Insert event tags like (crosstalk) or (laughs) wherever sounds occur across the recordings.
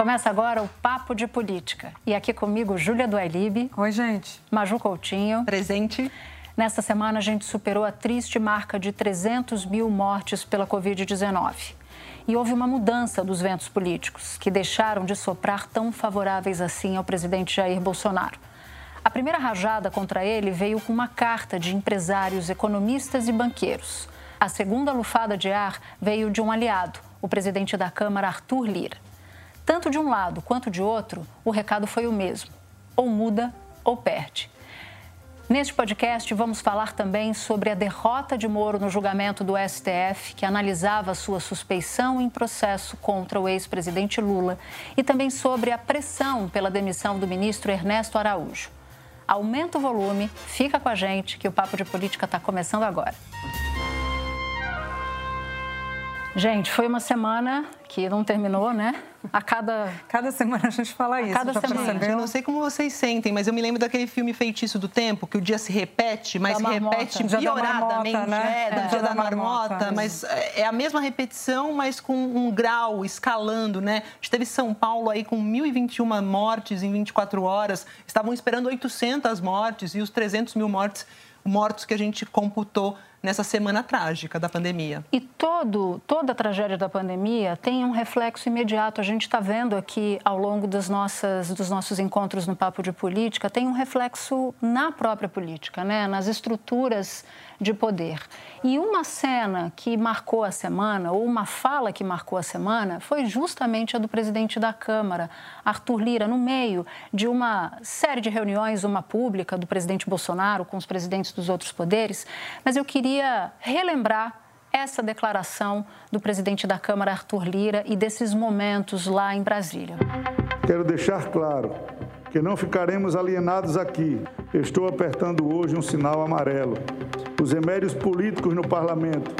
Começa agora o Papo de Política. E aqui comigo, Júlia Duailib. Oi, gente. Maju Coutinho. Presente. Nesta semana, a gente superou a triste marca de 300 mil mortes pela Covid-19. E houve uma mudança dos ventos políticos, que deixaram de soprar tão favoráveis assim ao presidente Jair Bolsonaro. A primeira rajada contra ele veio com uma carta de empresários, economistas e banqueiros. A segunda lufada de ar veio de um aliado, o presidente da Câmara, Arthur Lira. Tanto de um lado quanto de outro, o recado foi o mesmo: ou muda ou perde. Neste podcast, vamos falar também sobre a derrota de Moro no julgamento do STF, que analisava sua suspeição em processo contra o ex-presidente Lula, e também sobre a pressão pela demissão do ministro Ernesto Araújo. Aumenta o volume, fica com a gente, que o Papo de Política está começando agora. Gente, foi uma semana que não terminou, né? A cada. Cada semana a gente fala isso. cada já semana. percebeu? Eu não sei como vocês sentem, mas eu me lembro daquele filme Feitiço do Tempo, que o dia se repete, mas se marmota. repete pioradamente. marmota, né? É, do É. dia da marmota. Mas é a mesma repetição, mas com um grau escalando, né? A gente teve São Paulo aí com 1.021 mortes em 24 horas. Estavam esperando 800 mortes e os 300 mil mortes, mortos que a gente computou nessa semana trágica da pandemia. E todo, toda a tragédia da pandemia tem um reflexo imediato. A gente está vendo aqui ao longo das nossas, dos nossos encontros no Papo de Política, tem um reflexo na própria política, né? nas estruturas de poder. E uma cena que marcou a semana, ou uma fala que marcou a semana, foi justamente a do presidente da Câmara, Arthur Lira, no meio de uma série de reuniões, uma pública do presidente Bolsonaro com os presidentes dos outros poderes. Mas eu queria relembrar essa declaração do presidente da Câmara, Arthur Lira, e desses momentos lá em Brasília. Quero deixar claro que não ficaremos alienados aqui. Estou apertando hoje um sinal amarelo. Os remédios políticos no parlamento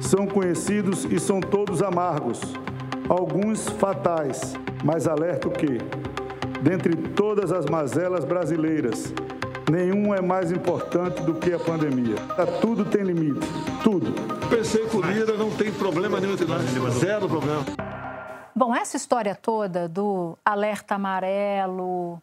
são conhecidos e são todos amargos, alguns fatais, mas alerto que, dentre todas as mazelas brasileiras, nenhum é mais importante do que a pandemia. Tudo tem limite, tudo. Pensei que o Lira não tem problema nenhum entre nós. Zero problema. Bom, essa história toda do alerta amarelo,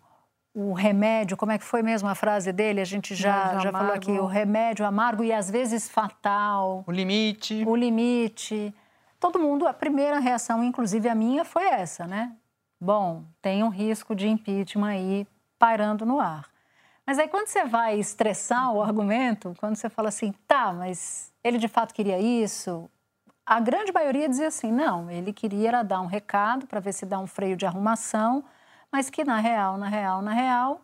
o remédio, como é que foi mesmo a frase dele? A gente já, já falou aqui, o remédio amargo e às vezes fatal, O limite. o limite. Todo mundo, a primeira reação, inclusive a minha, foi essa, né? Bom, tem um risco de impeachment aí pairando no ar. Mas aí quando você vai estressar o argumento, quando você fala assim, tá, mas ele de fato queria isso, a grande maioria dizia assim, não, ele queria era dar um recado para ver se dá um freio de arrumação, mas que na real, na real, na real,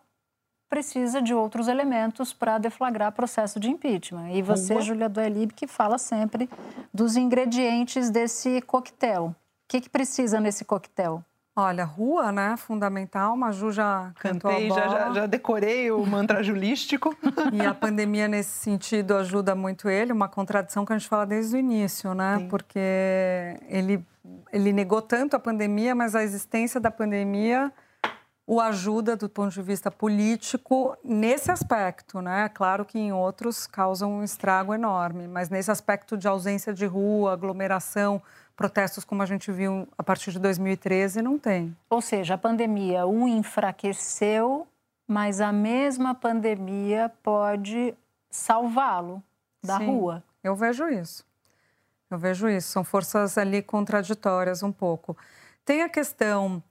precisa de outros elementos para deflagrar processo de impeachment. E você, Rua. Júlia Duelib, que fala sempre dos ingredientes desse coquetel. O que, que precisa nesse coquetel? Olha, rua, né? Fundamental. Maju já cantou Cantei, a já, bola. já, já decorei o mantra julístico. (laughs) E a pandemia, nesse sentido, ajuda muito ele. Uma contradição que a gente fala desde o início, né? Sim. Porque ele, ele negou tanto a pandemia, mas a existência da pandemia o ajuda do ponto de vista político nesse aspecto, né? Claro que em outros causa um estrago enorme, mas nesse aspecto de ausência de rua, aglomeração, protestos como a gente viu a partir de 2013, não tem. Ou seja, a pandemia o enfraqueceu, mas a mesma pandemia pode salvá-lo da Sim. rua. Eu vejo isso. Eu vejo isso. São forças ali contraditórias um pouco. Tem a questão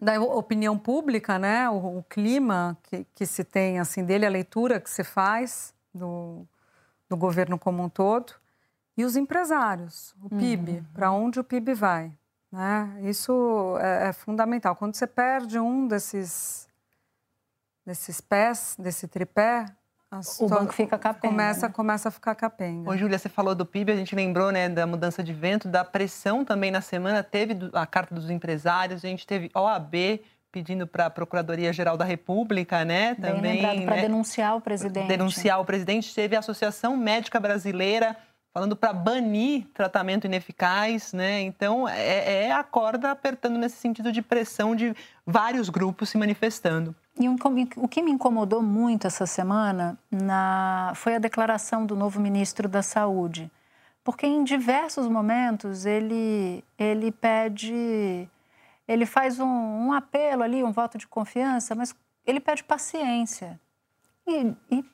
da opinião pública, né? O, o clima que, que se tem assim dele, a leitura que se faz do, do governo como um todo e os empresários, o PIB, para onde o PIB vai, né? Isso é, é fundamental. Quando você perde um desses desses pés, desse tripé, O banco fica capenga. começa né? começa a ficar capenga. Ô, Júlia, você falou do PIB, a gente lembrou né, da mudança de vento, da pressão também na semana. Teve a carta dos empresários, a gente teve OAB pedindo para a Procuradoria-Geral da República, né? Também para né? denunciar o presidente. Denunciar o presidente. Teve a Associação Médica Brasileira falando para banir tratamento ineficaz, né? Então é, é, a corda apertando nesse sentido de pressão de vários grupos se manifestando. E o que me incomodou muito essa semana na... foi a declaração do novo ministro da Saúde, porque em diversos momentos ele ele pede ele faz um, um, apelo ali, um voto de confiança, mas ele pede paciência. E, e,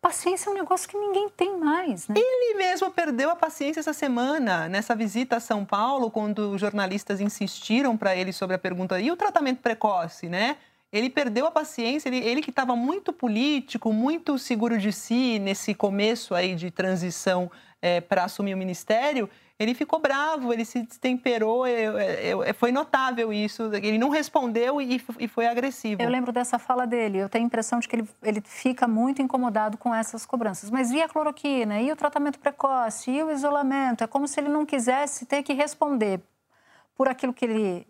paciência é um negócio que ninguém tem mais, né? Ele mesmo perdeu a paciência essa semana, nessa visita a São Paulo, quando os jornalistas insistiram para ele sobre a pergunta e o tratamento precoce, né? Ele perdeu a paciência, ele, ele que estava muito político, muito seguro de si nesse começo aí de transição é, para assumir o ministério, ele ficou bravo, ele se destemperou, foi notável isso. Ele não respondeu e, foi agressivo. Eu lembro dessa fala dele. Eu tenho a impressão de que ele, ele fica muito incomodado com essas cobranças. Mas e a cloroquina? E o tratamento precoce? E o isolamento? É como se ele não quisesse ter que responder por aquilo que ele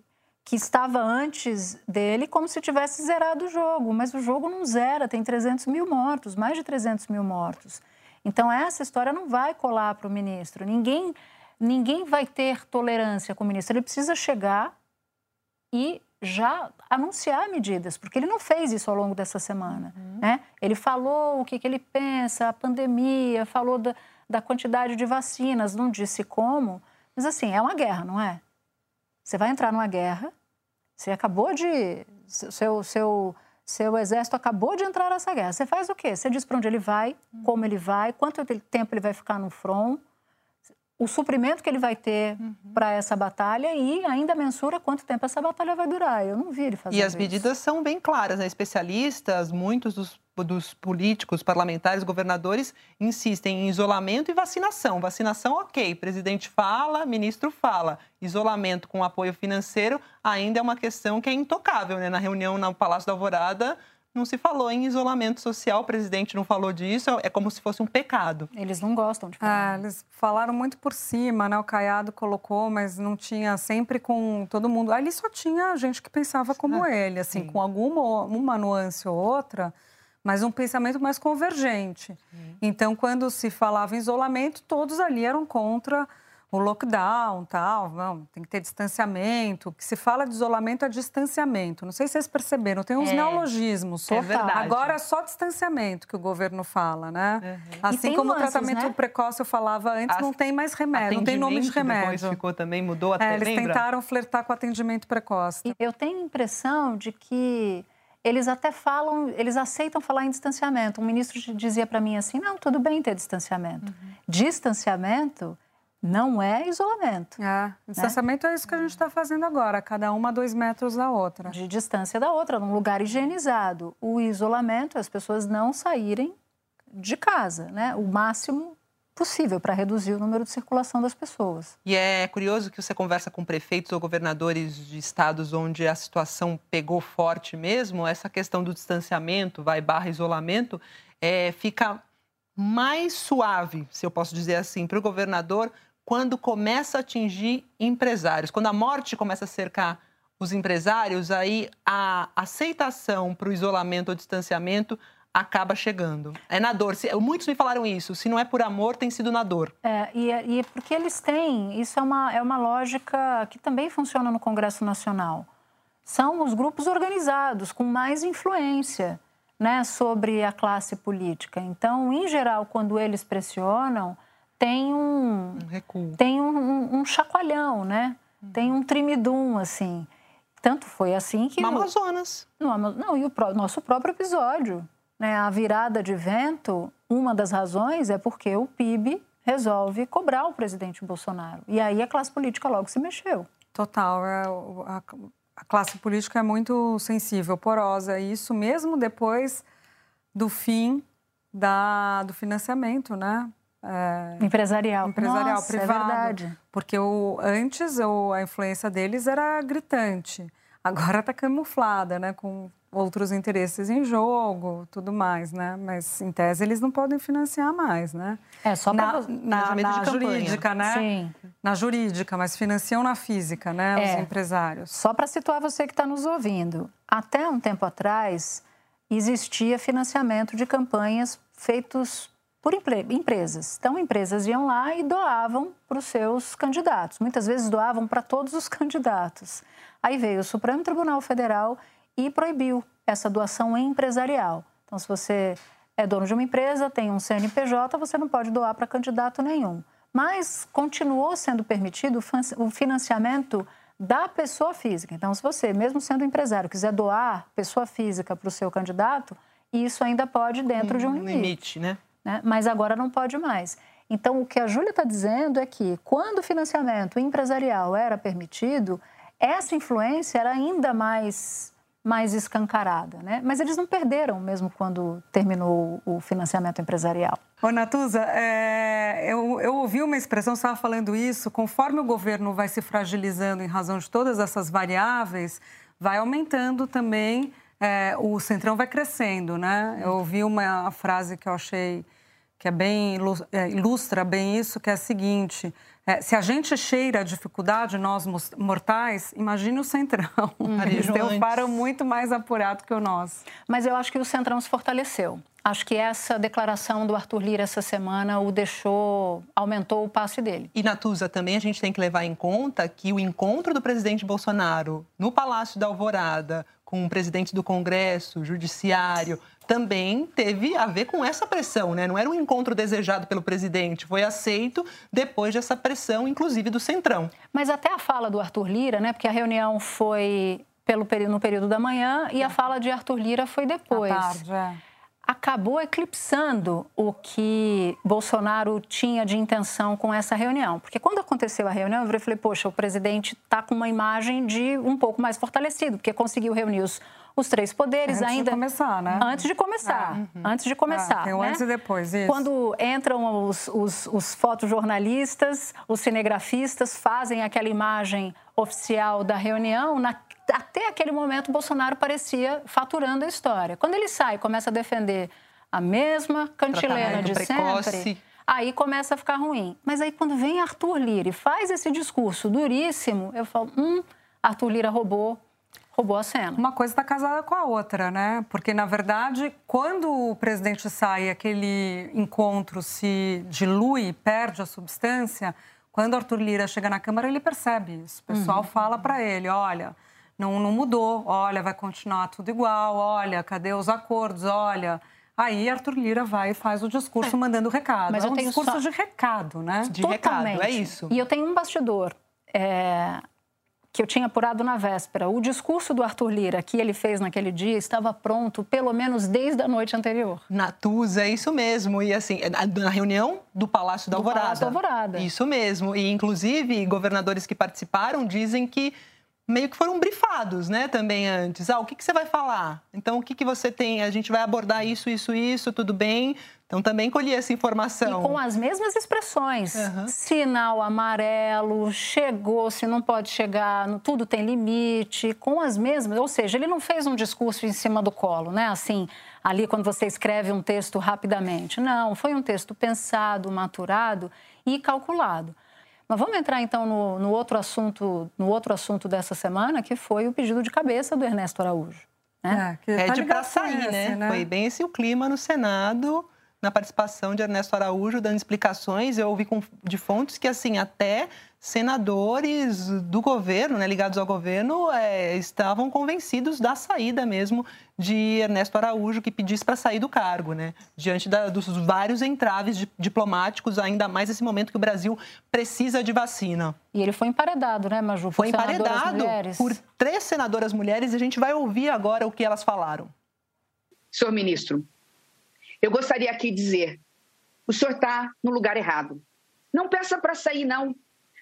que estava antes dele, como se tivesse zerado o jogo. Mas o jogo não zera, tem 300 mil mortos, mais de 300 mil mortos. Então, essa história não vai colar para o ministro. Ninguém ninguém vai ter tolerância com o ministro. Ele precisa chegar e já anunciar medidas, porque ele não fez isso ao longo dessa semana. Uhum. Né? Ele falou o que, que ele pensa, a pandemia, falou da, da quantidade de vacinas, não disse como, mas assim, é uma guerra, não é? Você vai entrar numa guerra, você acabou de. Seu, seu, seu exército acabou de entrar nessa guerra. Você faz o quê? Você diz para onde ele vai, como ele vai, quanto tempo ele vai ficar no front o suprimento que ele vai ter uhum. para essa batalha e ainda mensura quanto tempo essa batalha vai durar. Eu não vi ele fazer E as isso. medidas são bem claras, né? Especialistas, muitos dos, dos, políticos, parlamentares, governadores insistem em isolamento e vacinação. Vacinação, ok, presidente fala, ministro fala. Isolamento com apoio financeiro ainda é uma questão que é intocável, né? Na reunião no Palácio da Alvorada, não se falou em isolamento social, o presidente não falou disso, é como se fosse um pecado. Eles não gostam de falar. É, eles falaram muito por cima, né? O Caiado colocou, mas não tinha sempre com todo mundo. Ali só tinha gente que pensava como ah, ele, assim, sim. com alguma uma nuance ou outra, mas um pensamento mais convergente. Sim. Então, quando se falava em isolamento, todos ali eram contra o lockdown, tal, não, tem que ter distanciamento. O que se fala de isolamento é distanciamento. Não sei se vocês perceberam, tem uns é, neologismos. É verdade. Agora é só distanciamento que o governo fala, né? Uhum. Assim como nuances, o tratamento né? precoce eu falava antes, As... não tem mais remédio, não tem nome de remédio. Depois ficou também, mudou até, é, Eles lembra? tentaram flertar com atendimento precoce. Eu tenho a impressão de que eles até falam, eles aceitam falar em distanciamento. Um ministro dizia para mim assim, não, tudo bem ter distanciamento. Uhum. Distanciamento não é isolamento. É, distanciamento né? é isso que a gente está fazendo agora, cada uma a dois metros da outra. De distância da outra, num lugar higienizado. O isolamento é as pessoas não saírem de casa, né? O máximo possível para reduzir o número de circulação das pessoas. E é curioso que você conversa com prefeitos ou governadores de estados onde a situação pegou forte mesmo, essa questão do distanciamento, vai barra isolamento, é, fica mais suave, se eu posso dizer assim, para o governador quando começa a atingir empresários. Quando a morte começa a cercar os empresários, aí a aceitação para o isolamento ou distanciamento acaba chegando. É na dor. Muitos me falaram isso. Se não é por amor, tem sido na dor. É, e, e é porque eles têm. Isso é uma, é uma lógica que também funciona no Congresso Nacional. São os grupos organizados com mais influência né, sobre a classe política. Então, em geral, quando eles pressionam, tem um, um recuo. tem um, um, um chacoalhão, né? Uhum. Tem um trimidum, assim. Tanto foi assim que... No Amazonas. No, não, e o pro, nosso próprio episódio. Né? A virada de vento, uma das razões é porque o PIB resolve cobrar o presidente Bolsonaro. E aí a classe política logo se mexeu. Total. É, a, a classe política é muito sensível, porosa. E isso mesmo depois do fim da, do financiamento, né? É, empresarial. Empresarial, Nossa, privado. É verdade. Porque o, antes o, a influência deles era gritante. agora está camuflada, né? Com outros interesses em jogo, tudo mais, né? Mas, em tese, eles não podem financiar mais, né? É, só na, na, na jurídica, né? Sim. Na jurídica, mas financiam na física, né? É. Os empresários. Só para situar você que está nos ouvindo, até um tempo atrás existia financiamento de campanhas feitos por empresas. Então, empresas iam lá e doavam para os seus candidatos. Muitas vezes doavam para todos os (laughs) candidatos. Aí veio o Supremo Tribunal Federal e proibiu essa doação empresarial. Então, se você é dono de uma empresa, tem um CNPJ, você não pode doar para candidato nenhum. Mas continuou sendo permitido o financiamento da pessoa física. Então, se você, mesmo sendo empresário, quiser doar pessoa física para o seu candidato, isso ainda pode dentro de um limite. limite né? Né? Mas agora não pode mais. Então, o que a Júlia está dizendo é que, quando o financiamento empresarial era permitido, essa influência era ainda mais mais escancarada, né? Mas eles não perderam mesmo quando terminou o financiamento empresarial. Ô, Natuza, é, eu, eu, ouvi uma expressão, você estava falando isso, conforme o governo vai se fragilizando em razão de todas essas variáveis, vai aumentando também, é, o centrão vai crescendo, né? Eu ouvi uma frase que eu achei que é bem é, ilustra bem isso, que é a seguinte: é, se a gente cheira a dificuldade, nós mortais, imagine o Centrão. Hum, (laughs) Eles têm um faro muito mais apurado que o nosso. Mas eu acho que o Centrão se fortaleceu. Acho que essa declaração do Arthur Lira essa semana o deixou, aumentou o passe dele. E Natuza, também a gente tem que levar em conta que o encontro do presidente Bolsonaro no Palácio da Alvorada com o presidente do Congresso, Judiciário, também teve a ver com essa pressão, né? Não era um encontro desejado pelo presidente, foi aceito depois dessa pressão, inclusive do Centrão. Mas até a fala do Arthur Lira, né? Porque a reunião foi pelo período, no período da manhã e a fala de Arthur Lira foi depois. À tarde, é. Acabou eclipsando o que Bolsonaro tinha de intenção com essa reunião. Porque quando aconteceu a reunião, eu falei, poxa, o presidente está com uma imagem de um pouco mais fortalecido, porque conseguiu reunir os os três poderes antes ainda. Antes de começar, né? Antes de começar. Ah, uhum. Antes de começar. Ah, tem o né? antes e depois, isso. Quando entram os, os, os fotojornalistas, os cinegrafistas, fazem aquela imagem oficial da reunião, na, até aquele momento, Bolsonaro parecia faturando a história. Quando ele sai e começa a defender a mesma cantilena de precoce. sempre, aí começa a ficar ruim. Mas aí, quando vem Arthur Lira e faz esse discurso duríssimo, eu falo: hum, Arthur Lira roubou roubou a cena. Uma coisa está casada com a outra, né? Porque, na verdade, quando o presidente sai aquele encontro se dilui, perde a substância, quando Arthur Lira chega na Câmara, ele percebe isso. O pessoal uhum. fala para ele, olha, não, não mudou, olha, vai continuar tudo igual, olha, cadê os acordos, olha... Aí Arthur Lira vai e faz o discurso é. mandando recado. Mas é um discurso só... de recado, né? De Totalmente. recado, é isso. E eu tenho um bastidor. É que eu tinha apurado na véspera. O discurso do Arthur Lira que ele fez naquele dia estava pronto pelo menos desde a noite anterior. Natuza, é isso mesmo. E assim, na reunião do Palácio da do Alvorada. Palácio da Alvorada. Isso mesmo. E inclusive governadores que participaram dizem que meio que foram brifados, né, também antes. Ah, o que, que você vai falar? Então, o que, que você tem? A gente vai abordar isso, isso, isso, tudo bem? Então, também colhi essa informação. E com as mesmas expressões. Uhum. Sinal amarelo, chegou, se não pode chegar, tudo tem limite, com as mesmas. Ou seja, ele não fez um discurso em cima do colo, né? Assim, ali quando você escreve um texto rapidamente. Não, foi um texto pensado, maturado e calculado. Mas vamos entrar então no, no, outro assunto, no outro assunto dessa semana, que foi o pedido de cabeça do Ernesto Araújo. Né? É, Pede tá para sair, né? né? Foi bem esse o clima no Senado, na participação de Ernesto Araújo, dando explicações. Eu ouvi com, de fontes que, assim, até senadores do governo, né, ligados ao governo, é, estavam convencidos da saída mesmo de Ernesto Araújo, que pedisse para sair do cargo, né, diante da, dos vários entraves diplomáticos, ainda mais nesse momento que o Brasil precisa de vacina. E ele foi emparedado, né, Maju? Foi emparedado por três senadoras mulheres e a gente vai ouvir agora o que elas falaram. Senhor ministro, eu gostaria aqui de dizer: o senhor está no lugar errado. Não peça para sair, não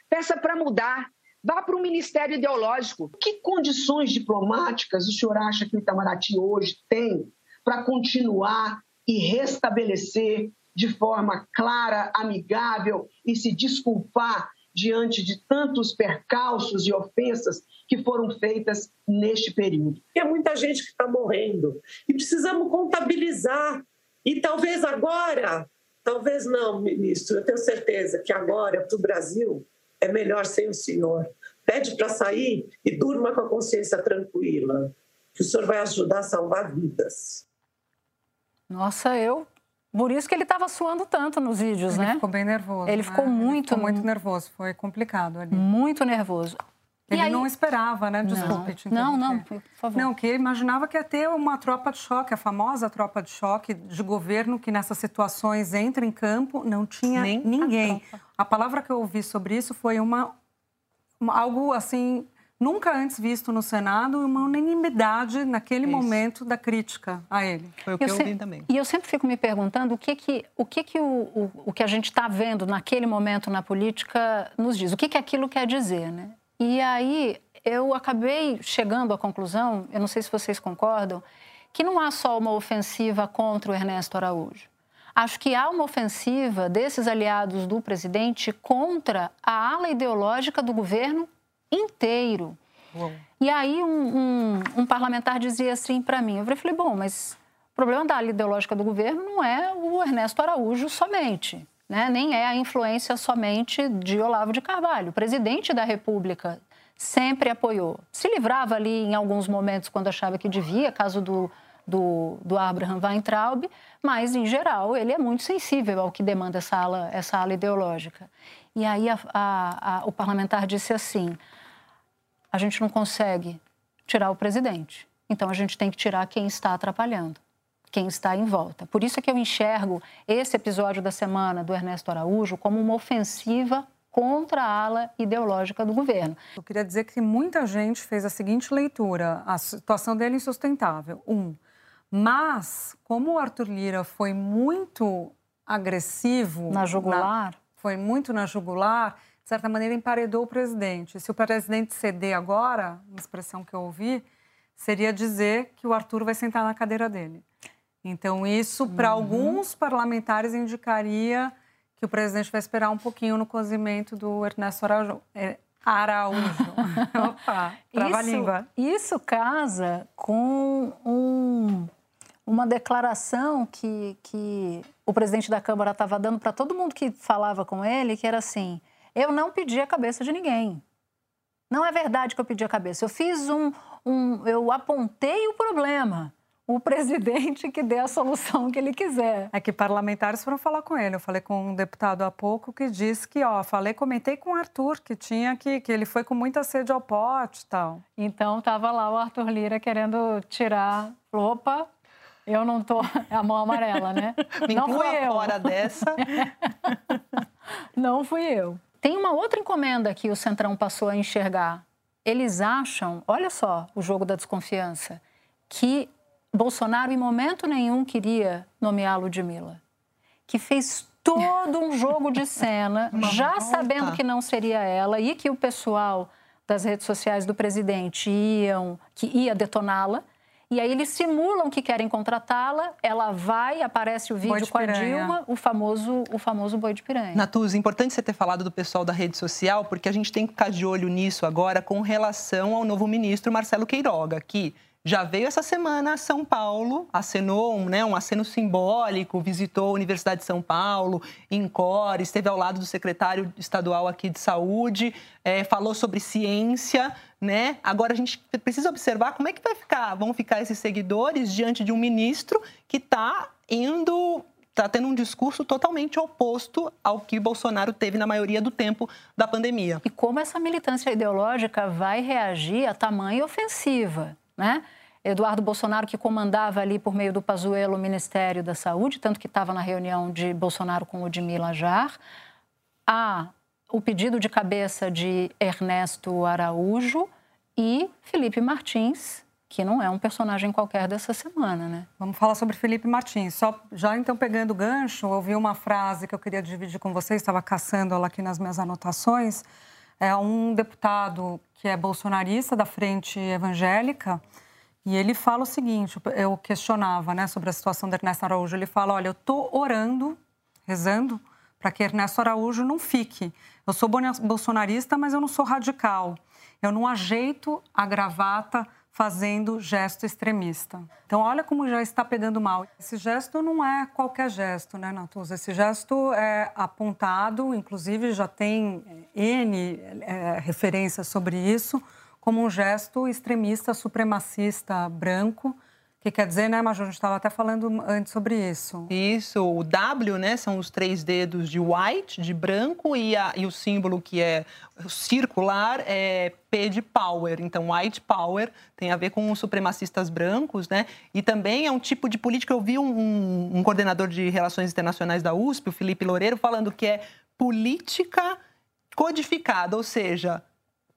peça para mudar, vá para um ministério ideológico. Que condições diplomáticas o senhor acha que o Itamaraty hoje tem para continuar e restabelecer de forma clara, amigável e se desculpar diante de tantos percalços e ofensas que foram feitas neste período. Tem muita gente que está morrendo e precisamos contabilizar. E talvez agora, talvez não, ministro, eu tenho certeza que agora para o Brasil é melhor sem o senhor. Pede para sair e durma com a consciência tranquila, que o senhor vai ajudar a salvar vidas. Nossa, eu por isso que ele estava suando tanto nos vídeos, ele né? ficou bem nervoso. Ele né? ficou muito. Ele ficou muito nervoso, foi complicado ali. Muito nervoso. Ele aí... não esperava, né? Desculpe te Não, não, por favor. Não, que ele imaginava que ia ter uma tropa de choque, a famosa tropa de choque de governo que nessas situações entra em campo, não tinha Nem ninguém. A, a, palavra que eu ouvi sobre isso foi uma, uma algo assim nunca antes visto no Senado, uma unanimidade naquele Isso. momento da crítica a ele. Foi o que eu, eu ouvi também. E eu sempre fico me perguntando o que que o que que o, o, o que a gente está vendo naquele momento na política nos diz, o que que aquilo quer dizer, né? E aí eu acabei chegando à conclusão, eu não sei se vocês concordam, que não há só uma ofensiva contra o Ernesto Araújo. Acho que há uma ofensiva desses aliados do presidente contra a ala ideológica do governo inteiro. Uou. E aí um, um, um, parlamentar dizia assim para mim, eu falei, bom, mas o problema da ala ideológica do governo não é o Ernesto Araújo somente, né? nem é a influência somente de Olavo de Carvalho. O presidente da República sempre apoiou. Se livrava ali em alguns momentos quando achava que devia, caso do, do, do Abraham Weintraub, mas, em geral, ele é muito sensível ao que demanda essa ala, essa ala ideológica. E aí a, a, a, o parlamentar disse assim: a gente não consegue tirar o presidente. Então a gente tem que tirar quem está atrapalhando, quem está em volta. Por isso é que eu enxergo esse episódio da semana do Ernesto Araújo como uma ofensiva contra a ala ideológica do governo. Eu queria dizer que muita gente fez a seguinte leitura: a situação dele é insustentável. Um, mas como o Arthur Lira foi muito agressivo na jugular, na, foi muito na jugular de certa maneira, emparedou o presidente. Se o presidente ceder agora, uma expressão que eu ouvi, seria dizer que o Arthur vai sentar na cadeira dele. Então, isso, para uhum. alguns parlamentares, indicaria que o presidente vai esperar um pouquinho no cozimento do Ernesto Araújo. É, Araújo. (laughs) Opa, trava isso, língua. Isso casa com um, uma declaração que, que o presidente da Câmara estava dando para todo mundo que falava com ele, que era assim eu não pedi a cabeça de ninguém. Não é verdade que eu pedi a cabeça. Eu fiz um, um eu apontei o problema. O presidente que dê a solução que ele quiser. É que parlamentares foram falar com ele. Eu falei com um deputado há pouco que disse que, ó, falei, comentei com o Arthur que tinha que, que ele foi com muita sede ao pote e tal. Então tava lá o Arthur Lira querendo tirar. Opa, eu não tô. É a mão amarela, né? (laughs) Me não fui eu. fora dessa. (laughs) não fui eu. Tem uma outra encomenda que o Centrão passou a enxergar. Eles acham, olha só o jogo da desconfiança, que Bolsonaro em momento nenhum queria nomear Ludmilla. Que fez todo um jogo de cena, (laughs) já sabendo que não seria ela e que o pessoal das redes sociais do presidente iam, que ia detoná-la. E aí eles simulam que querem contratá-la, ela vai, aparece o vídeo com a Dilma, o famoso, o famoso boi de piranha. Natuz, importante você ter falado do pessoal da rede social, porque a gente tem que ficar de olho nisso agora com relação ao novo ministro Marcelo Queiroga, que já veio essa semana a São Paulo, acenou um, né, um aceno simbólico, visitou a Universidade de São Paulo, em Core, esteve ao lado do secretário estadual aqui de saúde, é, falou sobre ciência, né? Agora a gente precisa observar como é que vai ficar, vão ficar esses seguidores diante de um ministro que está indo está tendo um discurso totalmente oposto ao que Bolsonaro teve na maioria do tempo da pandemia. E como essa militância ideológica vai reagir a tamanha ofensiva? Né? Eduardo Bolsonaro, que comandava ali por meio do Pazuello o Ministério da Saúde, tanto que estava na reunião de Bolsonaro com o Odmila Jar. Há o pedido de cabeça de Ernesto Araújo e Felipe Martins, que não é um personagem qualquer dessa semana, né? Vamos falar sobre Felipe Martins. Só já então pegando o gancho, ouvi uma frase que eu queria dividir com vocês, estava caçando ela aqui nas minhas anotações. É um deputado que é bolsonarista da Frente Evangélica, e ele fala o seguinte: eu questionava né, sobre a situação da Ernesto Araújo. Ele fala: olha, eu estou orando, rezando, para que Ernesto Araújo não fique. Eu sou bolsonarista, mas eu não sou radical. Eu não ajeito a gravata fazendo gesto extremista. Então, olha como já está pegando mal. Esse gesto não é qualquer gesto, né, Natuza? Esse gesto é apontado, inclusive já tem N é, referências sobre isso, como um gesto extremista, supremacista, branco, que quer dizer, né, Major? A gente estava até falando antes sobre isso. Isso, o W, né, são os três dedos de white, de branco, e, a, e o símbolo que é circular é P de power. Então, white power tem a ver com os supremacistas brancos, né? E também é um tipo de política. Eu vi um, um coordenador de relações internacionais da USP, o Felipe Loureiro, falando que é política codificada, ou seja,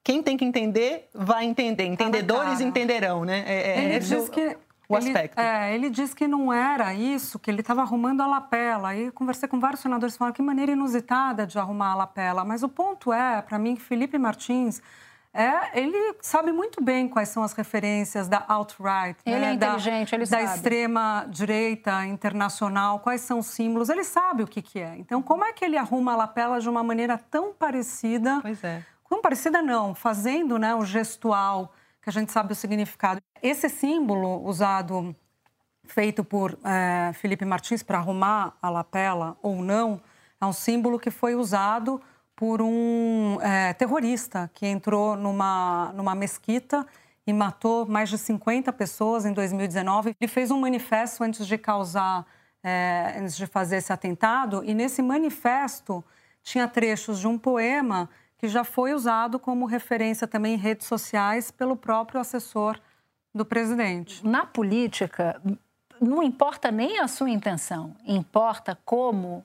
quem tem que entender vai entender. Tá Entendedores entenderão, né? É, é, Ele diz que o ele, aspecto. É, ele disse que não era isso, que ele estava arrumando a lapela. E conversei com vários senadores que falaram que maneira inusitada de arrumar a lapela. Mas o ponto é, para mim, que Felipe Martins é, ele sabe muito bem quais são as referências da alt-right, ele né? é inteligente, da, ele da sabe. extrema direita internacional, quais são os símbolos, ele sabe o que, que é. Então, como é que ele arruma a lapela de uma maneira tão parecida? Pois é. Tão parecida não, fazendo né, o gestual que a gente sabe o significado. Esse símbolo usado, feito por é, Felipe Martins para arrumar a lapela ou não, é um símbolo que foi usado por um é, terrorista que entrou numa, numa mesquita e matou mais de 50 pessoas em 2019. Ele fez um manifesto antes de causar, é, antes de fazer esse atentado, e nesse manifesto tinha trechos de um poema que já foi usado como referência também em redes sociais pelo próprio assessor do presidente. Na política, não importa nem a sua intenção, importa como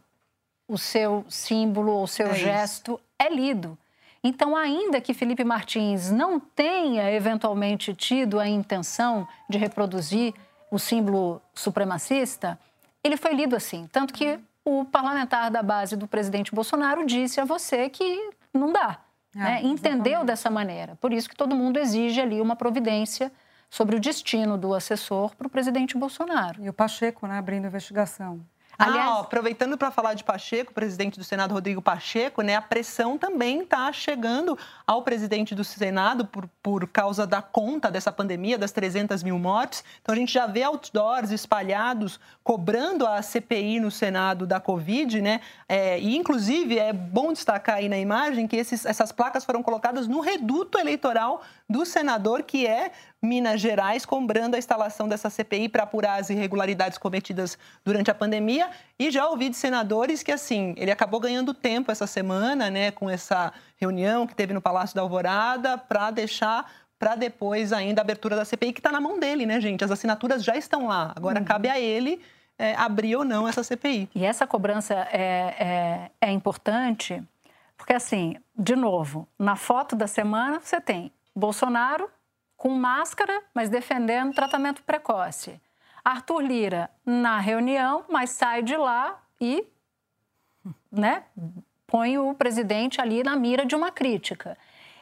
o seu símbolo ou o seu é gesto isso. é lido. Então, ainda que Felipe Martins não tenha eventualmente tido a intenção de reproduzir o símbolo supremacista, ele foi lido assim. Tanto que o parlamentar da base do presidente Bolsonaro disse a você que não dá. É, né? Entendeu dessa maneira. Por isso que todo mundo exige ali uma providência sobre o destino do assessor para o presidente Bolsonaro. E o Pacheco, né, abrindo investigação. Aliás, ah, ó, aproveitando para falar de Pacheco, presidente do Senado Rodrigo Pacheco, né, a pressão também está chegando ao presidente do Senado por, por causa da conta dessa pandemia, das 300 mil mortes. Então a gente já vê outdoors espalhados cobrando a CPI no Senado da Covid, né? É, e inclusive é bom destacar aí na imagem que esses, essas placas foram colocadas no reduto eleitoral do senador, que é Minas Gerais, cobrando a instalação dessa CPI para apurar as irregularidades cometidas durante a pandemia. E já ouvi de senadores que, assim, ele acabou ganhando tempo essa semana, né, com essa reunião que teve no Palácio da Alvorada, para deixar para depois ainda a abertura da CPI, que está na mão dele, né, gente? As assinaturas já estão lá. Agora uhum. cabe a ele é, abrir ou não essa CPI. E essa cobrança é, é, é importante, porque, assim, de novo, na foto da semana você tem Bolsonaro com máscara, mas defendendo tratamento precoce. Arthur Lira na reunião, mas sai de lá e né, põe o presidente ali na mira de uma crítica.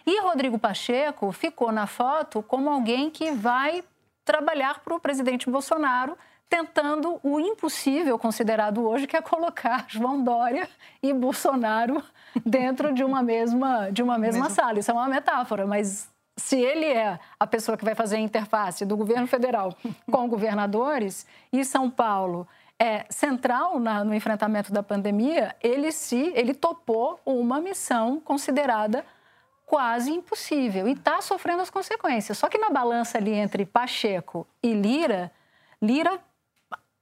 E Rodrigo Pacheco ficou na foto como alguém que vai trabalhar para o presidente Bolsonaro, tentando o impossível considerado hoje, que é colocar João Dória e Bolsonaro dentro de uma mesma, de uma mesma sala. Isso é uma metáfora, mas se ele é a pessoa que vai fazer a interface do governo federal (laughs) com governadores, e São Paulo é central na, no enfrentamento da pandemia, ele se ele topou uma missão considerada quase impossível e está sofrendo as consequências. Só que na balança ali entre Pacheco e Lira, Lira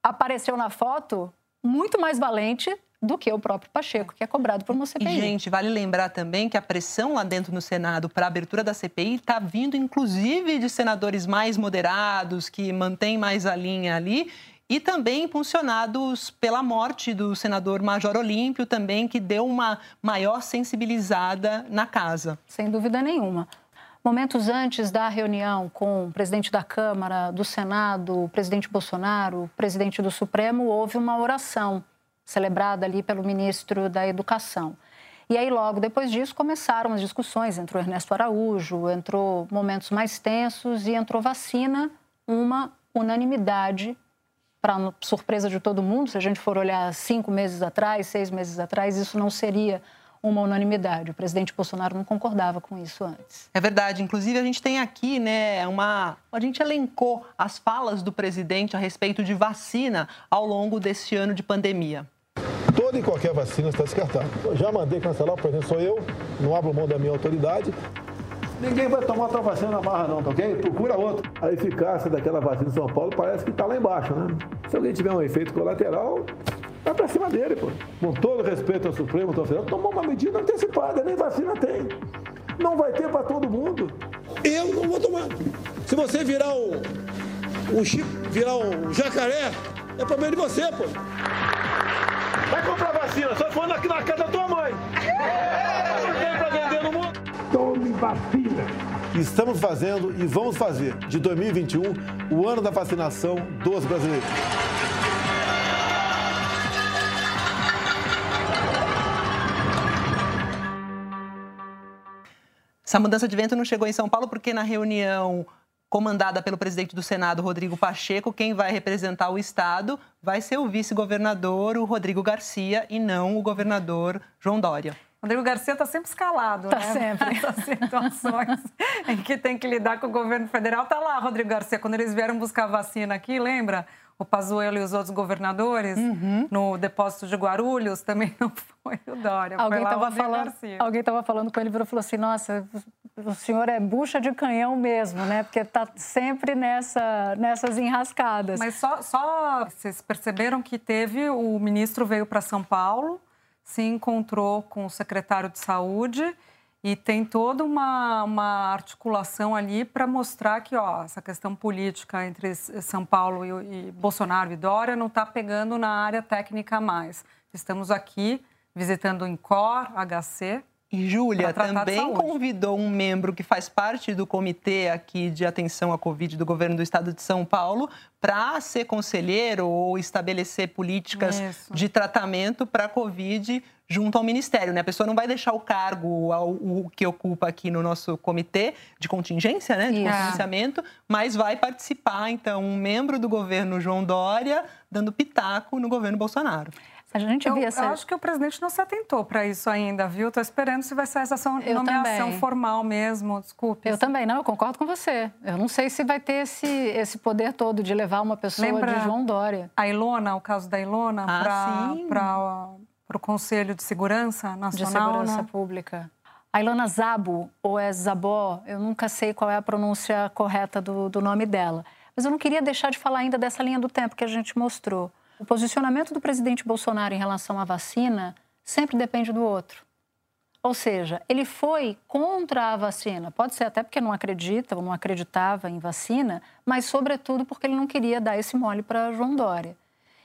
apareceu na foto muito mais valente do que o próprio Pacheco, que é cobrado por uma CPI. E, gente, vale lembrar também que a pressão lá dentro no Senado para a abertura da CPI está vindo, inclusive, de senadores mais moderados, que mantêm mais a linha ali, e também impulsionados pela morte do senador Major Olímpio, também, que deu uma maior sensibilizada na casa. Sem dúvida nenhuma. Momentos antes da reunião com o presidente da Câmara, do Senado, o presidente Bolsonaro, o presidente do Supremo, houve uma oração celebrada ali pelo ministro da Educação. E aí, logo depois disso, começaram as discussões. Entrou Ernesto Araújo, entrou momentos mais tensos e entrou vacina, uma unanimidade para surpresa de todo mundo, se a gente for olhar cinco meses atrás, seis meses atrás, isso não seria uma unanimidade. O presidente Bolsonaro não concordava com isso antes. É verdade. Inclusive, a gente tem aqui, né, uma. A gente elencou as falas do presidente a respeito de vacina ao longo deste ano de pandemia. Toda e qualquer vacina está descartada. já mandei cancelar, por exemplo, sou eu, não abro mão da minha autoridade. Ninguém vai tomar outra vacina na barra, não, tá ok? Procura outra. A eficácia daquela vacina em São Paulo parece que está lá embaixo, né? Se alguém tiver um efeito colateral, vai para cima dele, pô. Com todo respeito ao Supremo, ao Federal, tomou uma medida antecipada, nem vacina tem. Não vai ter para todo mundo. Eu não vou tomar. Se você virar um, um chip, virar um jacaré, é problema de você, pô. Comprar vacina, só for aqui na casa da tua mãe. Não tem para vender no mundo. Tome vacina. Estamos fazendo e vamos fazer de 2021 o ano da vacinação dos brasileiros. Essa mudança de vento não chegou em São Paulo porque na reunião comandada pelo presidente do Senado, Rodrigo Pacheco, quem vai representar o Estado vai ser o vice-governador, o Rodrigo Garcia, e não o governador João Dória. Rodrigo Garcia está sempre escalado, tá né? sempre. (laughs) Essas situações em que tem que lidar com o governo federal. Tá lá, Rodrigo Garcia, quando eles vieram buscar vacina aqui, lembra? o Pazuello e os outros governadores uhum. no depósito de Guarulhos, também não (laughs) foi o Dória. Alguém estava falando, alguém estava falando com ele e falou assim: "Nossa, o senhor é bucha de canhão mesmo, né? Porque está sempre nessa, nessas enrascadas". Mas só, só vocês perceberam que teve o ministro veio para São Paulo, se encontrou com o secretário de saúde e tem toda uma, uma articulação ali para mostrar que ó, essa questão política entre São Paulo e, e Bolsonaro e Dória não está pegando na área técnica mais. Estamos aqui visitando o INCOR, HC, e Júlia também convidou um membro que faz parte do comitê aqui de atenção à Covid do governo do estado de São Paulo para ser conselheiro ou estabelecer políticas Isso. de tratamento para a Covid junto ao Ministério. Né? A pessoa não vai deixar o cargo ao, o que ocupa aqui no nosso comitê de contingência, né? de contingenciamento, mas vai participar, então, um membro do governo João Dória dando pitaco no governo Bolsonaro. A gente eu, via essa... eu acho que o presidente não se atentou para isso ainda, viu? Estou esperando se vai ser essa eu nomeação também. formal mesmo, desculpe. Eu também, não, eu concordo com você. Eu não sei se vai ter esse, esse poder todo de levar uma pessoa Lembra de João Dória. A Ilona, o caso da Ilona, ah, para o Conselho de Segurança Nacional. De Segurança né? Pública. A Ilona Zabo, ou é Zabó, eu nunca sei qual é a pronúncia correta do, do nome dela. Mas eu não queria deixar de falar ainda dessa linha do tempo que a gente mostrou. O posicionamento do presidente Bolsonaro em relação à vacina sempre depende do outro. Ou seja, ele foi contra a vacina. Pode ser até porque não acredita ou não acreditava em vacina, mas, sobretudo, porque ele não queria dar esse mole para João Dória.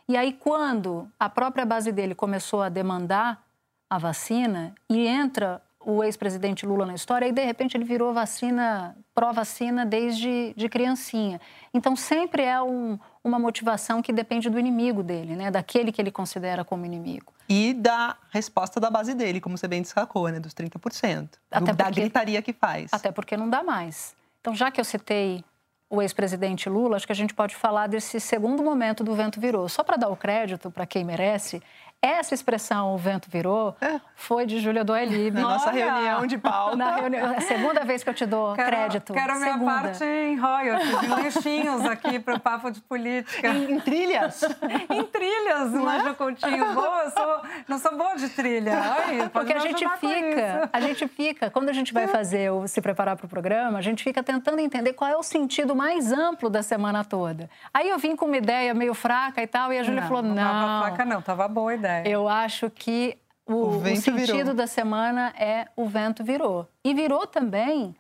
E aí, quando a própria base dele começou a demandar a vacina e entra o ex-presidente Lula na história, e de repente ele virou vacina, pró-vacina desde de criancinha. Então sempre é um, uma motivação que depende do inimigo dele, né? daquele que ele considera como inimigo. E da resposta da base dele, como você bem destacou, né? dos 30%. Até do, porque, da gritaria que faz. Até porque não dá mais. Então, já que eu citei o ex-presidente Lula, acho que a gente pode falar desse segundo momento do vento virou. Só para dar o crédito para quem merece, essa expressão, o vento virou, é. foi de Júlia Doeli. Na nossa reunião de pauta. Na reunião, é a segunda vez que eu te dou quero, crédito. Quero segunda. minha parte em royalties, em lanchinhos aqui para o Papo de Política. Em, em trilhas? (laughs) em trilhas, não é? Coutinho. Boa, eu sou, não sou boa de trilha. Ai, (laughs) Porque a gente fica, a gente fica, quando a gente vai fazer o se preparar para o programa, a gente fica tentando entender qual é o sentido mais amplo da semana toda. Aí eu vim com uma ideia meio fraca e tal, e a Júlia falou, não. Não estava fraca não, estava boa a ideia. Eu acho que o, o, o sentido virou. da semana é o vento virou. E virou também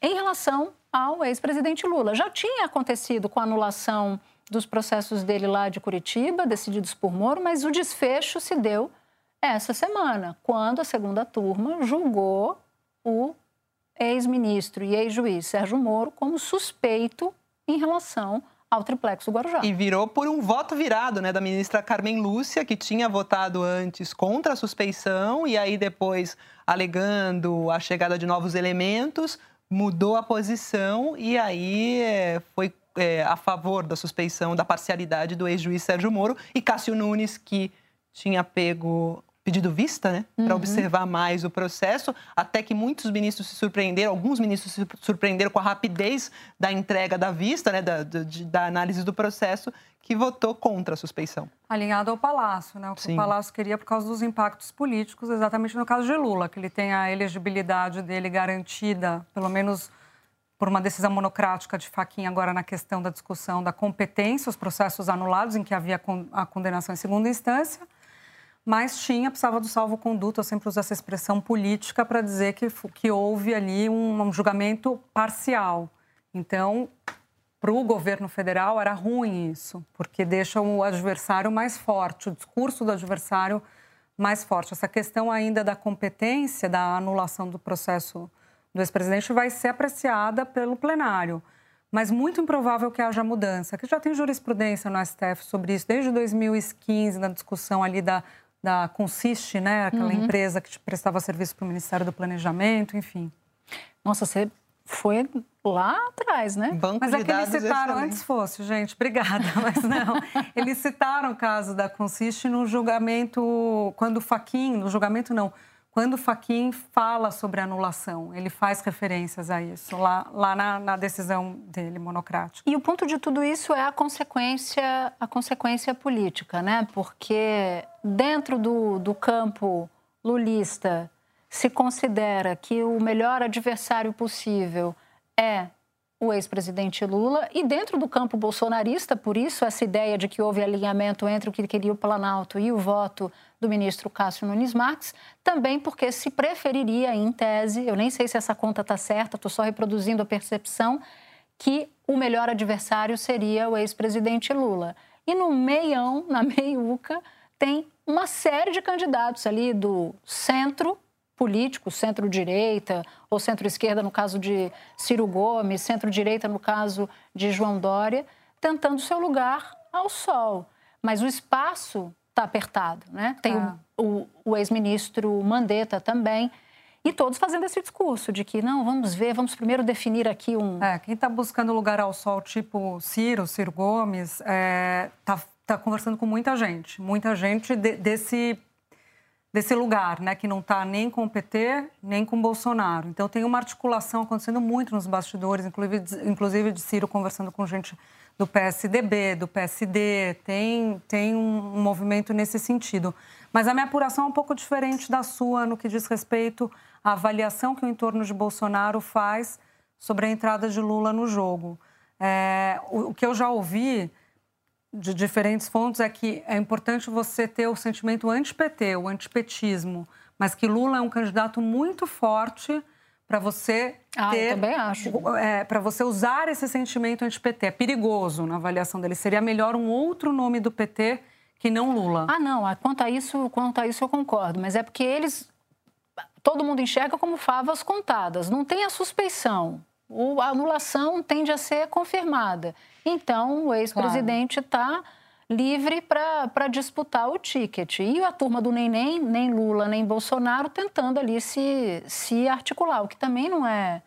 em relação ao ex-presidente Lula. Já tinha acontecido com a anulação dos processos dele lá de Curitiba, decididos por Moro, mas o desfecho se deu essa semana, quando a segunda turma julgou o ex-ministro e ex-juiz Sérgio Moro como suspeito em relação ao triplex do Guarujá. E virou por um voto virado, né, da ministra Carmen Lúcia, que tinha votado antes contra a suspeição e aí depois alegando a chegada de novos elementos, mudou a posição e aí é, foi é, a favor da suspeição da parcialidade do ex-juiz Sérgio Moro e Cássio Nunes, que tinha pego pedido vista, né, uhum. para observar mais o processo, até que muitos ministros se surpreenderam, alguns ministros se surpreenderam com a rapidez da entrega da vista, né, da, da, da análise do processo, que votou contra a suspeição. Alinhado ao Palácio, né, o que Sim. o Palácio queria por causa dos impactos políticos, exatamente no caso de Lula, que ele tem a elegibilidade dele garantida, pelo menos por uma decisão monocrática de Faquinha agora na questão da discussão da competência, os processos anulados em que havia a condenação em segunda instância, mas tinha, precisava do salvo-conduto, eu sempre uso essa expressão política para dizer que, que houve ali um, um julgamento parcial. Então, para o governo federal era ruim isso, porque deixa o adversário mais forte, o discurso do adversário mais forte. Essa questão ainda da competência, da anulação do processo do ex-presidente vai ser apreciada pelo plenário. Mas muito improvável que haja mudança, que já tem jurisprudência no STF sobre isso, desde 2015, na discussão ali da da Consiste, né? Aquela uhum. empresa que prestava serviço para o Ministério do Planejamento, enfim. Nossa, você foi lá atrás, né? Banco mas é que eles citaram, antes fosse, gente, obrigada, (laughs) mas não. eles citaram o caso da Consiste no julgamento, quando o Faquin, no julgamento não, quando Faquin fala sobre anulação, ele faz referências a isso, lá, lá na, na, decisão dele, monocrática. E o ponto de tudo isso é a consequência, a consequência política, né? Porque dentro do, do campo lulista se considera que o melhor adversário possível é o ex-presidente Lula e dentro do campo bolsonarista, por isso essa ideia de que houve alinhamento entre o que queria o Planalto e o voto do ministro Cássio Nunes Marques, também porque se preferiria, em tese, eu nem sei se essa conta está certa, estou só reproduzindo a percepção, que o melhor adversário seria o ex-presidente Lula. E no meião, na meiuca, tem uma série de candidatos ali do centro político, centro-direita ou centro-esquerda, no caso de Ciro Gomes, centro-direita, no caso de João Dória, tentando seu lugar ao sol. Mas o espaço está apertado, né? Tem ah. o, o, o ex-ministro Mandetta também. E todos fazendo esse discurso de que, não, vamos ver, vamos primeiro definir aqui um... É, quem está buscando lugar ao sol, tipo Ciro, Ciro Gomes, está é, tá, tá conversando com muita gente. Muita gente de, desse, desse lugar, né? Que não está nem com o PT, nem com o Bolsonaro. Então, tem uma articulação acontecendo muito nos bastidores, inclusive, inclusive de Ciro conversando com gente do PSDB, do PSD, tem, tem um, movimento nesse sentido. Mas a minha apuração é um pouco diferente da sua no que diz respeito à avaliação que o entorno de Bolsonaro faz sobre a entrada de Lula no jogo. É, o, o que eu já ouvi de diferentes fontes é que é importante você ter o sentimento anti-PT, o antipetismo, mas que Lula é um candidato muito forte para você ah, ter, eu também acho. É, para você usar esse sentimento anti-PT. É perigoso na avaliação dele. Seria melhor um outro nome do PT que não Lula. Ah, não. Ah, quanto a isso, quanto a isso eu concordo. Mas é porque eles. Todo mundo enxerga como favas contadas. Não tem a suspeição. a anulação tende a ser confirmada. Então, o ex-presidente está. Claro livre para disputar o ticket. E a turma do nem, nem, nem Lula, nem Bolsonaro tentando ali se, se articular, o que também não é,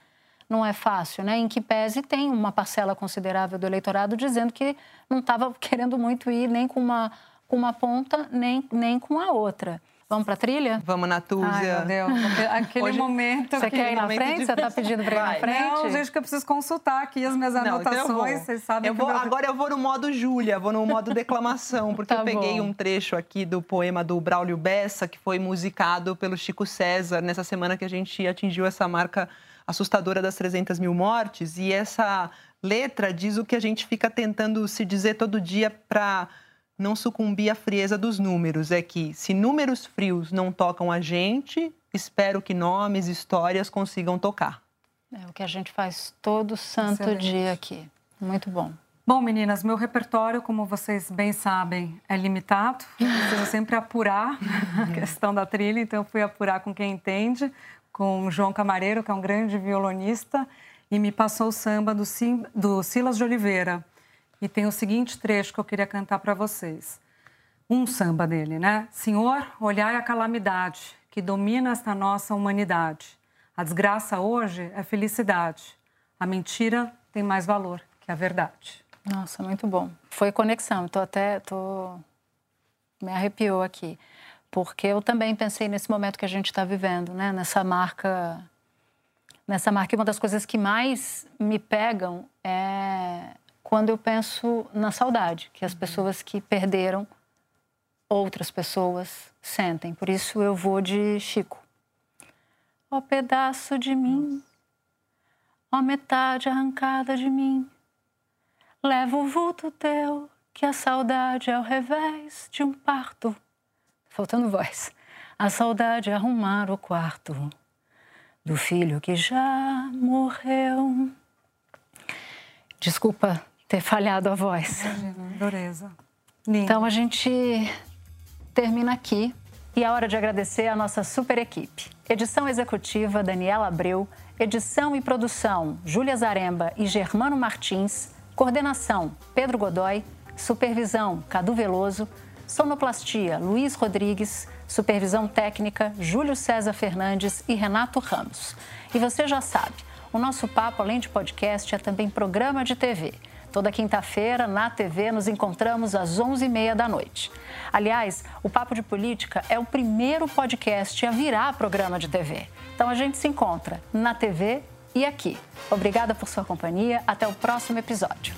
não é fácil, né? Em que pese tem uma parcela considerável do eleitorado dizendo que não estava (laughs) querendo muito ir nem com uma, com uma ponta, nem, nem com a outra. Vamos para a trilha? Vamos na Túzia. Ai, meu Deus. Aquele Hoje... momento Você que... quer ir na frente? De... Você está pedindo para ir na frente? Não, gente, que eu preciso consultar aqui as minhas anotações. Não, então Vocês sabem eu vou, meu... Agora eu vou no modo Júlia, vou no modo declamação, porque tá eu peguei bom. um trecho aqui do poema do Braulio Bessa, que foi musicado pelo Chico César, nessa semana que a gente atingiu essa marca assustadora das 300 mil mortes. E essa letra diz o que a gente fica tentando se dizer todo dia para não sucumbir à frieza dos números. É que se números frios não tocam a gente, espero que nomes, histórias consigam tocar. É o que a gente faz todo santo Excelente. dia aqui. Muito bom. Bom, meninas, meu repertório, como vocês bem sabem, é limitado. Eu preciso sempre apurar (laughs) a questão da trilha, então eu fui apurar com quem entende, com o João Camareiro, que é um grande violonista, e me passou o samba do, do Silas de Oliveira e tem o seguinte trecho que eu queria cantar para vocês. Um samba dele, né? Senhor, olhai a calamidade que domina esta nossa humanidade. A desgraça hoje é felicidade. A mentira tem mais valor que a verdade. Nossa, muito bom. Foi conexão. Tô até tô me arrepiou aqui, porque eu também pensei nesse momento que a gente está vivendo, né? Nessa marca, nessa marca. E uma das coisas que mais me pegam é quando eu penso na saudade que as uhum. pessoas que perderam outras pessoas sentem. Por isso eu vou de Chico. Ó pedaço de mim, ó metade arrancada de mim, leva o vulto teu, que a saudade é o revés de um parto. Faltando voz. A saudade é arrumar o quarto do filho que já morreu. Desculpa ter falhado a voz. Dureza. Então a gente termina aqui e é hora de agradecer a nossa super equipe. Edição executiva Daniela Abreu, edição e produção Júlia Zaremba e Germano Martins, coordenação Pedro Godoy, supervisão Cadu Veloso, sonoplastia Luiz Rodrigues, supervisão técnica Júlio César Fernandes e Renato Ramos. E você já sabe, o nosso papo, além de podcast, é também programa de TV. Toda quinta-feira, na TV, nos encontramos às 11h30 da noite. Aliás, o Papo de Política é o primeiro podcast a virar programa de TV. Então a gente se encontra na TV e aqui. Obrigada por sua companhia. Até o próximo episódio.